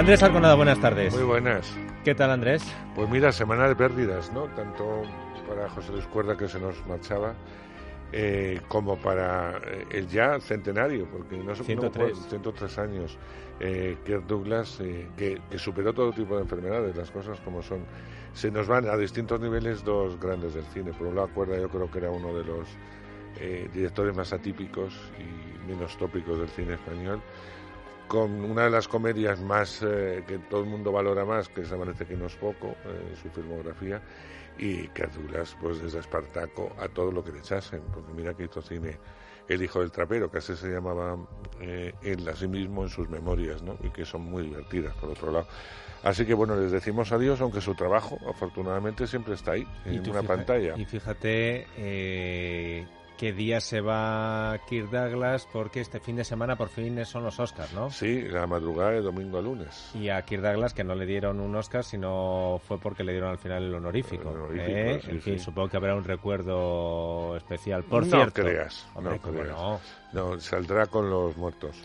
Andrés Alconada, buenas tardes. Muy buenas. ¿Qué tal, Andrés? Pues mira, semana de pérdidas, ¿no? Tanto para José Luis Cuerda, que se nos marchaba, eh, como para eh, el ya centenario, porque no sé 103. 103 años, eh, Kirk Douglas, eh, que, que superó todo tipo de enfermedades, las cosas como son. Se nos van a distintos niveles dos grandes del cine. Por un lado, Cuerda yo creo que era uno de los eh, directores más atípicos y menos tópicos del cine español con una de las comedias más eh, que todo el mundo valora más, que se parece que no es poco, eh, su filmografía, y que Douglas, pues desde Espartaco a todo lo que le echasen, porque mira que hizo cine El hijo del trapero, que así se llamaba eh, él a sí mismo en sus memorias, ¿no? y que son muy divertidas, por otro lado. Así que bueno, les decimos adiós, aunque su trabajo, afortunadamente, siempre está ahí, en una pantalla. Y fíjate eh, qué día se va Kirk Douglas, porque este fin de semana por fin son los Oscars, ¿no? Sí, la madrugada de domingo a lunes. Y a Kirk Douglas que no le dieron un Oscar, sino fue porque le dieron al final el honorífico. El honorífico, ¿eh? sí, en fin, sí. supongo que habrá un recuerdo especial. Por no cierto, creas, Hombre, no ¿cómo creas. no? No, saldrá con los muertos.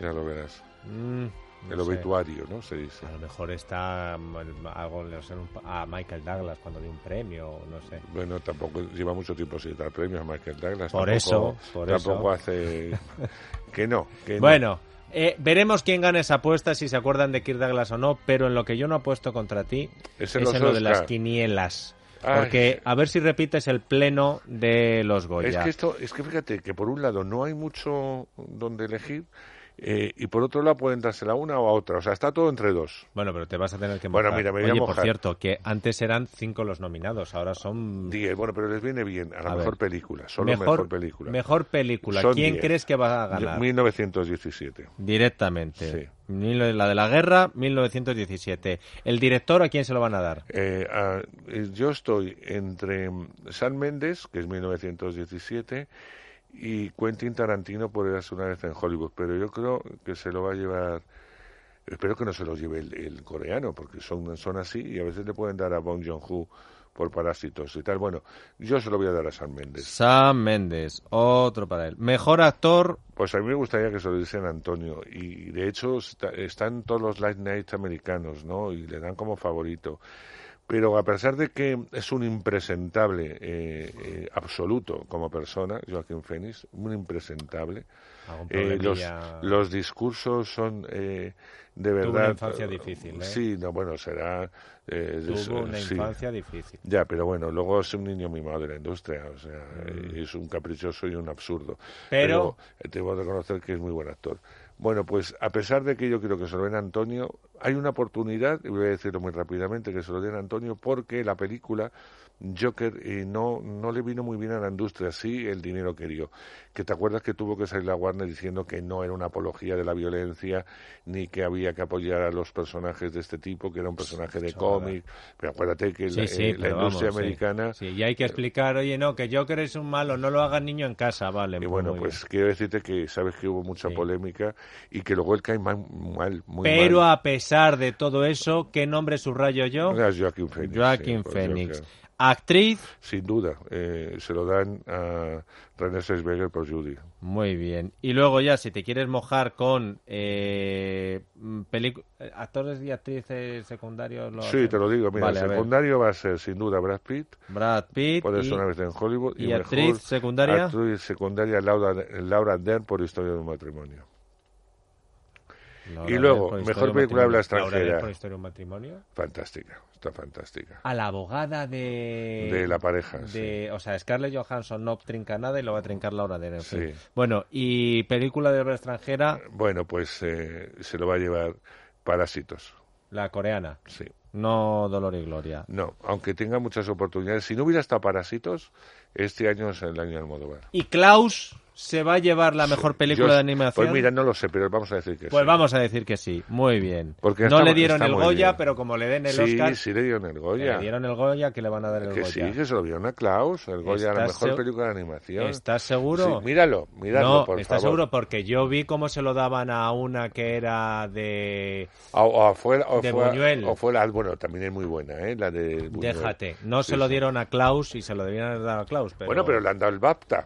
Ya lo verás. Mm, no El sé. obituario, ¿no? Se dice. A lo mejor está algo no sé, a Michael Douglas cuando dio un premio, no sé. Bueno, tampoco lleva mucho tiempo sin dar premios a Michael Douglas. Por tampoco- eso, por tampoco eso. hace... que no, que no. Bueno, eh, veremos quién gana esa apuesta, si se acuerdan de Kirk Douglas o no, pero en lo que yo no apuesto contra ti Es es en lo de las quinielas. Ay. Porque a ver si repites el pleno de los Goya. Es que esto, es que fíjate que por un lado no hay mucho donde elegir eh, y por otro lado pueden dársela a una o a otra. O sea, está todo entre dos. Bueno, pero te vas a tener que Bueno, mojar. mira, me voy a Oye, por cierto, que antes eran cinco los nominados, ahora son... Diez, bueno, pero les viene bien a la A mejor ver. película, solo mejor, película. Mejor película. Son ¿Quién diez. crees que va a ganar? 1917. Directamente. Sí. La de la guerra, 1917. ¿El director a quién se lo van a dar? Eh, eh, yo estoy entre San Méndez, que es 1917, y Quentin Tarantino por Eras una vez en Hollywood, pero yo creo que se lo va a llevar, espero que no se lo lleve el, el coreano, porque son, son así y a veces le pueden dar a Bong Joon-ho por parásitos y tal. Bueno, yo se lo voy a dar a San Méndez. Sam Méndez, otro para él. Mejor actor, Pues a mí me gustaría que se lo diesen a Antonio. Y de hecho está- están todos los Light Nights americanos, ¿no? Y le dan como favorito. Pero a pesar de que es un impresentable eh, eh, absoluto como persona, Joaquín Phoenix, un impresentable, eh, los, discursos son eh, de Tuvo verdad... una infancia difícil, ¿eh? Sí, no, bueno, será... es- Tuvo una sí. infancia difícil. Ya, pero bueno, luego es un niño mimado de la industria, o sea, Mm. es un caprichoso y un absurdo. Pero- eh, tengo que reconocer que es muy buen actor. Bueno, pues a pesar de que yo quiero que se lo den a Antonio, hay una oportunidad, y voy a decirlo muy rápidamente, que se lo den a Antonio porque la película Joker eh, no, no le vino muy bien a la industria, sí el dinero que dio. Que te acuerdas que tuvo que salir la Warner diciendo que no era una apología de la violencia, ni que había que apoyar a los personajes de este tipo, que era un personaje de cómic. Pero acuérdate que Sí, la, sí, eh, la industria vamos, americana Sí, y hay que explicar, oye, no, que Joker es un malo, no lo haga niño en casa, vale. Y bueno, pues bien. quiero decirte que sabes que hubo mucha polémica y que luego él cae mal, mal muy Pero mal. a pesar de todo eso, ¿qué nombre subrayo yo? Ah, Joaquin Phoenix. Por Phoenix. Actriz. Sin duda, eh, se lo dan a René Zellweger por Judy. Muy bien. Y luego ya, si te quieres mojar con eh, pelicu- eh, actores y actrices secundarios... lo Sí, hacen. te lo digo. Mira, Vale, el secundario va a ser sin duda Brad Pitt, Brad Pitt por eso y- una vez en Hollywood. y mejor actriz secundaria. Actriz secundaria Laura, Laura Dern por Historia de un matrimonio. Laura y luego, mejor película habla extranjera. por Historia de un matrimonio. Fantástica, está fantástica. A la abogada de... De la pareja, de, O sea, Scarlett Johansson no trinca nada y lo va a trincar Laura Dern. en fin. Sí. Bueno, y película de obra extranjera, Bueno, pues eh, se lo va a llevar Parásitos. la coreana. Sí. No Dolor y Gloria. No, aunque tenga muchas oportunidades. Si no hubiera estado Parásitos, este año es el año del Almodóvar. ¿Y Klaus se va a llevar la mejor película Yo- de animación? Pues mira, no lo sé, pero vamos a decir que Pues sí. vamos a decir que sí. Muy bien. Porque no está- le dieron el Goya, bien. pero como le den el sí, Oscar, sí le dieron el Goya. le dieron el Goya, que le van a dar el que Goya. sí, que se lo dieron a Klaus, el Goya la ¿Estás mejor película de animación. ¿Estás seguro? Sí, míralo, míralo, no, por ¿estás favor. seguro? Porque yo vi cómo se lo daban a una que era de... O, o fue, o De fue- Buñuel. o fue la, bueno, también es muy buena, ¿eh? La de Buñuel. Déjate. No Sí, se lo dieron a Klaus y se lo debían haber dado a Klaus. Pero... Bueno, pero le han dado el BAFTA.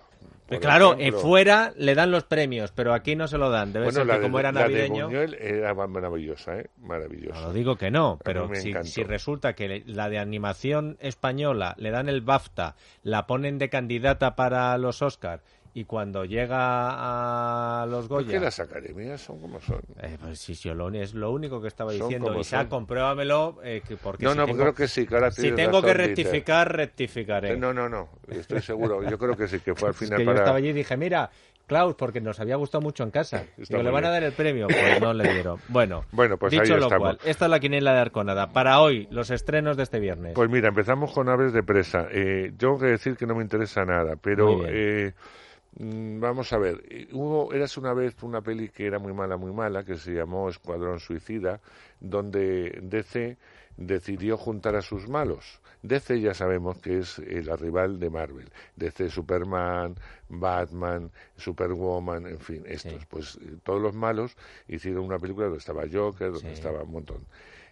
Por Claro, eh, ejemplo. fuera le dan los premios, pero aquí no se lo dan. Debe Bueno, ser que de, como era la de navideño... Buñuel era maravillosa, ¿eh? No Maravillosa. lo digo que no, pero si, si resulta que la de animación española le dan el BAFTA, la ponen de candidata para los Oscar y cuando llega a los ¿Por qué Goya... las academias son como son? Eh, pues si yo lo- es lo único que estaba Son diciendo. Isaac, son. compruébamelo. eh, que- porque No, si no, tengo, creo que sí, que ahora Si tengo que razón, Dieter. rectificar, rectificaré. No, no, no, estoy seguro. Yo creo que sí, que fue al Es final que yo para... estaba allí y dije, mira, Klaus, porque nos había gustado mucho en casa. Digo, le van a dar el premio. Pues no le dieron. Bueno, Bueno, pues dicho ahí lo estamos. cual, esta es la quiniela de Arconada. Para hoy, los estrenos de este viernes. Pues mira, empezamos con Aves de Presa. Eh, yo tengo que decir que no me interesa nada, pero Mm, vamos a ver. Eh, Hubo, eras una vez una peli que era muy mala, muy mala, que se llamó Escuadrón Suicida, donde DC decidió juntar a sus malos. DC ya sabemos que es eh, la rival de Marvel. DC, Superman, Batman, Superwoman, en fin, estos. Sí. Pues eh, todos los malos hicieron una película donde estaba Joker, donde Sí. estaba un montón.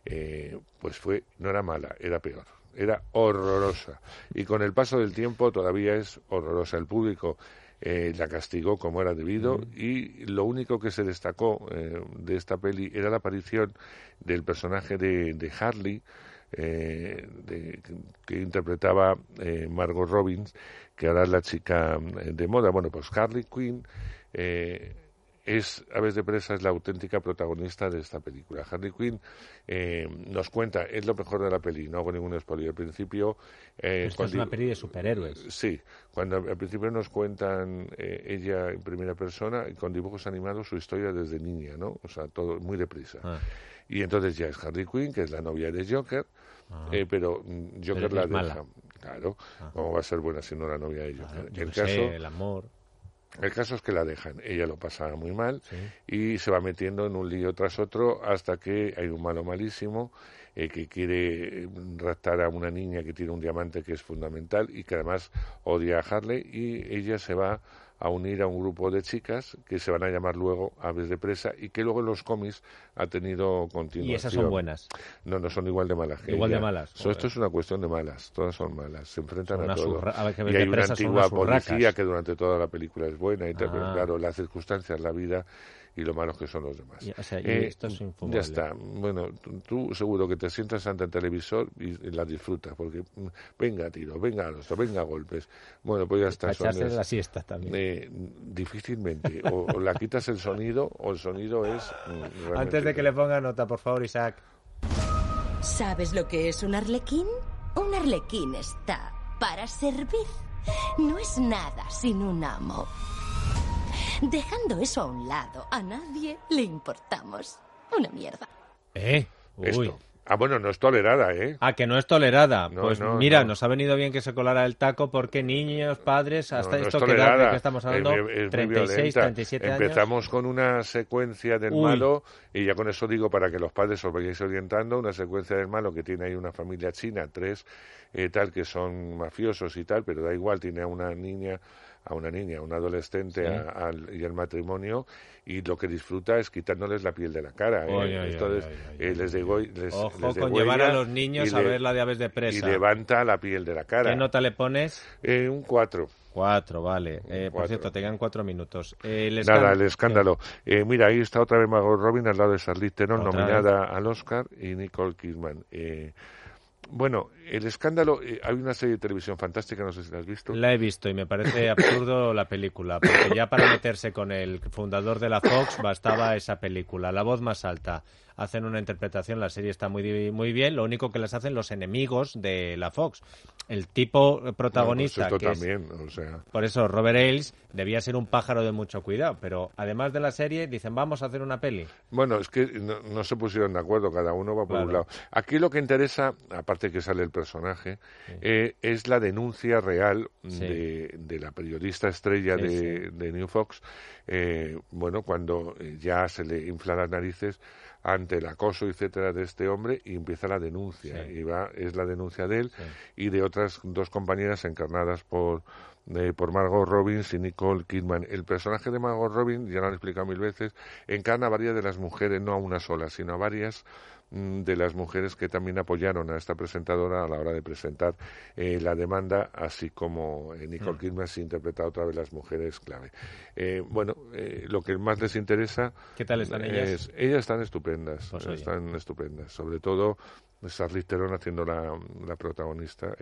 Eh, pues fue, no era mala, era peor. Era horrorosa. Y con el paso del tiempo todavía es horrorosa. El público eh, la castigó como era debido y lo único que se destacó eh, de esta peli era la aparición del personaje de, de Harley, eh, de- que interpretaba eh, Margot Robbins, que ahora es la chica de moda. Bueno, pues Harley Quinn eh, es, Aves de Presa es la auténtica protagonista de esta película. Harley Quinn eh, nos cuenta, es lo mejor de la peli, no hago ningún spoiler. Al principio... eh, Esta es una peli de superhéroes. Sí, cuando al principio nos cuentan eh, ella en primera persona y con dibujos animados su historia desde niña, ¿no? O sea, todo muy deprisa. Ah, Y entonces ya es Harley Quinn, que es la novia de Joker, ah. eh, pero mm, Joker Pero la es deja. mala. Claro, Ah. ¿cómo va a ser buena si no la novia de Joker? Yo el, caso, sé, el amor. El caso es que la dejan, ella lo pasa muy mal sí. y se va metiendo en un lío tras otro hasta que hay un malo malísimo eh, que quiere eh, raptar a una niña que tiene un diamante que es fundamental y que además odia a Harley y ella se va a unir a un grupo de chicas que se van a llamar luego Aves de Presa y que luego en los cómics ha tenido continuación. Y esas son buenas. No, no son igual de malas que Igual de malas, So, esto es una cuestión de malas, todas son malas, se enfrentan Son a todo. a Y hay una antigua policía que durante toda la película es buena y Ah. claro, las circunstancias, la vida y lo malos que son los demás. Y- o sea, y Eh, esto es ya está. Bueno, tú, seguro que te sientas ante el televisor y, y la disfrutas, porque mm, venga tiro, venga a los, venga a golpes. Bueno, pues ya está. Echarse la siesta también. eh, difícilmente. O, o la quitas el sonido o el sonido es. mm, Antes de que le ponga nota, por favor, Isaac. ¿Sabes lo que es un arlequín? Un arlequín está para servir. No es nada sin un amo. Dejando eso a un lado, a nadie le importamos. Una mierda. ¿Eh? Uy. Esto. Ah, bueno, no es tolerada, ¿eh? Ah, que no es tolerada. No, pues no, mira, no. nos ha venido bien que se colara el taco porque niños, padres, hasta No, no es esto que de que estamos hablando, Es es muy 36, violenta. 37 años. Empezamos con una secuencia del Uy. malo, y ya con eso digo para que los padres os vayáis orientando, una secuencia del malo que tiene ahí una familia china, tres eh, tal que son mafiosos y tal, pero da igual, tiene a una niña a una niña, a un adolescente y al matrimonio y lo que disfruta es quitándoles la piel de la cara. ¿eh? Entonces, eh, les digo, les, Ojo con llevar a los niños a ver la de aves de presa. Y levanta la piel de la cara. ¿Qué nota le pones? Eh, un 4. Cuatro, vale. Eh, por cierto, te quedan cuatro minutos. Nada, el escándalo. mira, ahí está otra vez Margot Robin al lado de Charlize Theron, nominada al Oscar, y Nicole Kidman. Bueno, el escándalo, eh, hay una serie de televisión fantástica, no sé si la has visto. La he visto y me parece absurdo la película, porque ya para meterse con el fundador de la Fox bastaba esa película, la voz más alta. Hacen una interpretación, la serie está muy, muy bien, lo único que les hacen los enemigos de la Fox. El tipo protagonista. Pues también, o sea. Por eso, Robert Ailes debía ser un pájaro de mucho cuidado, pero además de la serie, dicen, vamos a hacer una peli. Bueno, es que no, se pusieron de acuerdo, cada uno va por un lado. Aquí lo que interesa, aparte que sale el personaje, eh, es la denuncia real de, la periodista estrella de, New Fox, eh, bueno, cuando eh, ya se le infla las narices ante el acoso, etcétera, de este hombre y empieza la denuncia. Y va, es la denuncia de él y de otras dos compañeras encarnadas por, por Margot Robbins y Nicole Kidman. El personaje de Margot Robbins, ya lo han explicado mil veces, encarna a varias de las mujeres, no a una sola, sino a varias de las mujeres que también apoyaron a esta presentadora a la hora de presentar eh, la demanda, así como eh, Nicole mm. Kidman se interpreta otra vez las mujeres clave. Eh, bueno, lo que más les interesa. ¿Qué tal están ellas? ellas están estupendas, pues están estupendas. Sobre todo Charlize Theron haciendo la, la protagonista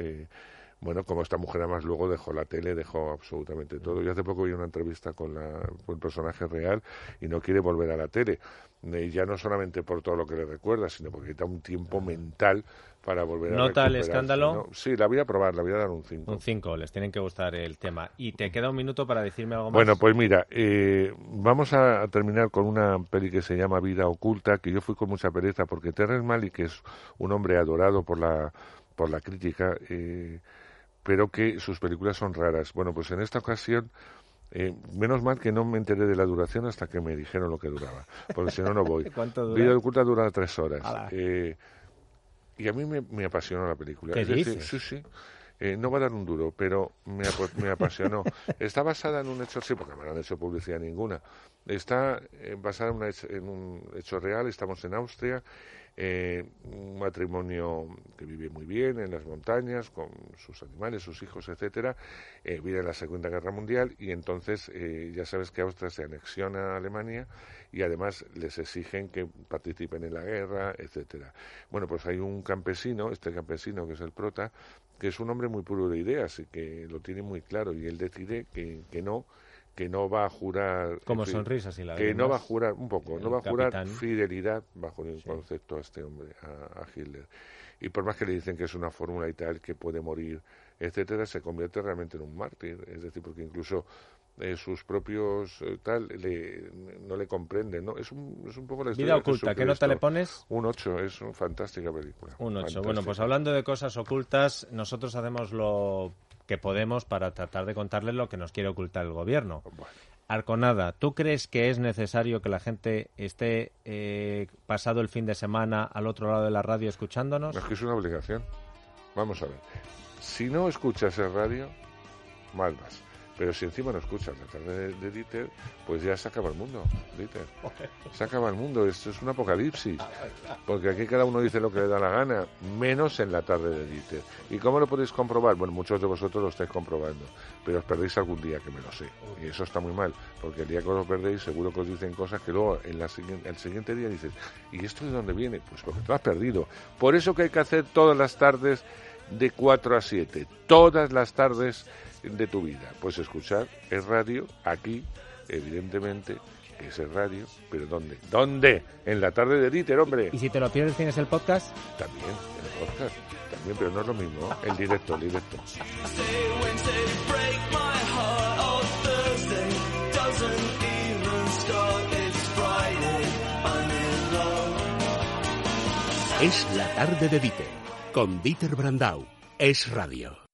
bueno, como esta mujer además luego dejó la tele, dejó absolutamente todo. Yo hace poco vi una entrevista con, la, con el personaje real y no quiere volver a la tele. Y ya no solamente por todo lo que le recuerda, sino porque está un tiempo mental para volver a ¿Nota el escándalo? Sí, la voy a probar, la voy a dar un 5. Un 5, les tienen que gustar el tema. Y te queda un minuto para decirme algo más. Bueno, pues mira, eh, vamos a, terminar con una peli que se llama Vida Oculta, que yo fui con mucha pereza porque Terrence Malick, que es un hombre adorado por la, por la crítica, eh, pero que sus películas son raras. Bueno, pues en esta ocasión, eh, menos mal que no me enteré de la duración hasta que me dijeron lo que duraba, porque si no, no voy. ¿Cuánto dura? Vida oculta dura tres horas. Eh, y a mí me, me apasionó la película. ¿Qué dices? sí, sí. Eh, no va a dar un duro, pero me, me apasionó. Está basada en un hecho, sí, porque no han hecho publicidad ninguna. Está basada en un hecho real, estamos en Austria eh, un matrimonio que vive muy bien en las montañas con sus animales, sus hijos, etcétera, eh, viene la Segunda Guerra Mundial y entonces eh, ya sabes que Austria se anexiona a Alemania y además les exigen que participen en la guerra, etcétera. Bueno, pues hay un campesino, este campesino que es el prota, que es un hombre muy puro de ideas y que lo tiene muy claro y él decide que, que no que no va a jurar como sonrisas y la que no va a jurar un poco no va a jurar fidelidad bajo ningún concepto a este hombre a, Hitler. Y por más que le dicen que es una fórmula y tal que puede morir etcétera se convierte realmente en un mártir. Es decir porque incluso eh, sus propios eh, tal le, no le comprenden no es un, es un poco la vida oculta qué nota le pones un 8 es una fantástica película un 8 bueno pues hablando de cosas ocultas nosotros hacemos lo que podemos para tratar de contarles lo que nos quiere ocultar el gobierno. Arconada, ¿tú crees que es necesario que la gente esté eh, pasado el fin de semana al otro lado de la radio escuchándonos? Es que es una obligación. Vamos a ver. Si no escuchas el radio, mal vas. Pero si encima no escuchas la tarde de, Dieter, pues ya se acaba el mundo, Dieter. Se acaba el mundo, esto es un apocalipsis. Porque aquí cada uno dice lo que le da la gana, menos en la tarde de Dieter. ¿Y cómo lo podéis comprobar? Bueno, muchos de vosotros lo estáis comprobando, pero os perdéis algún día, que me lo sé. Y eso está muy mal, porque el día que os perdéis seguro que os dicen cosas que luego en la, el siguiente día dices, ¿y esto de dónde viene? Pues porque te lo has perdido. Por eso que hay que hacer todas las tardes de 4 a 7. Todas las tardes de tu vida. Pues escuchar el radio aquí, evidentemente, es el radio, pero ¿dónde? ¿Dónde? En la tarde de Dieter, hombre. ¿Y si te lo pierdes tienes el podcast? También, el podcast, también, pero no es lo mismo, el directo, el directo. Es la tarde de Dieter, con Dieter Brandau. Es radio.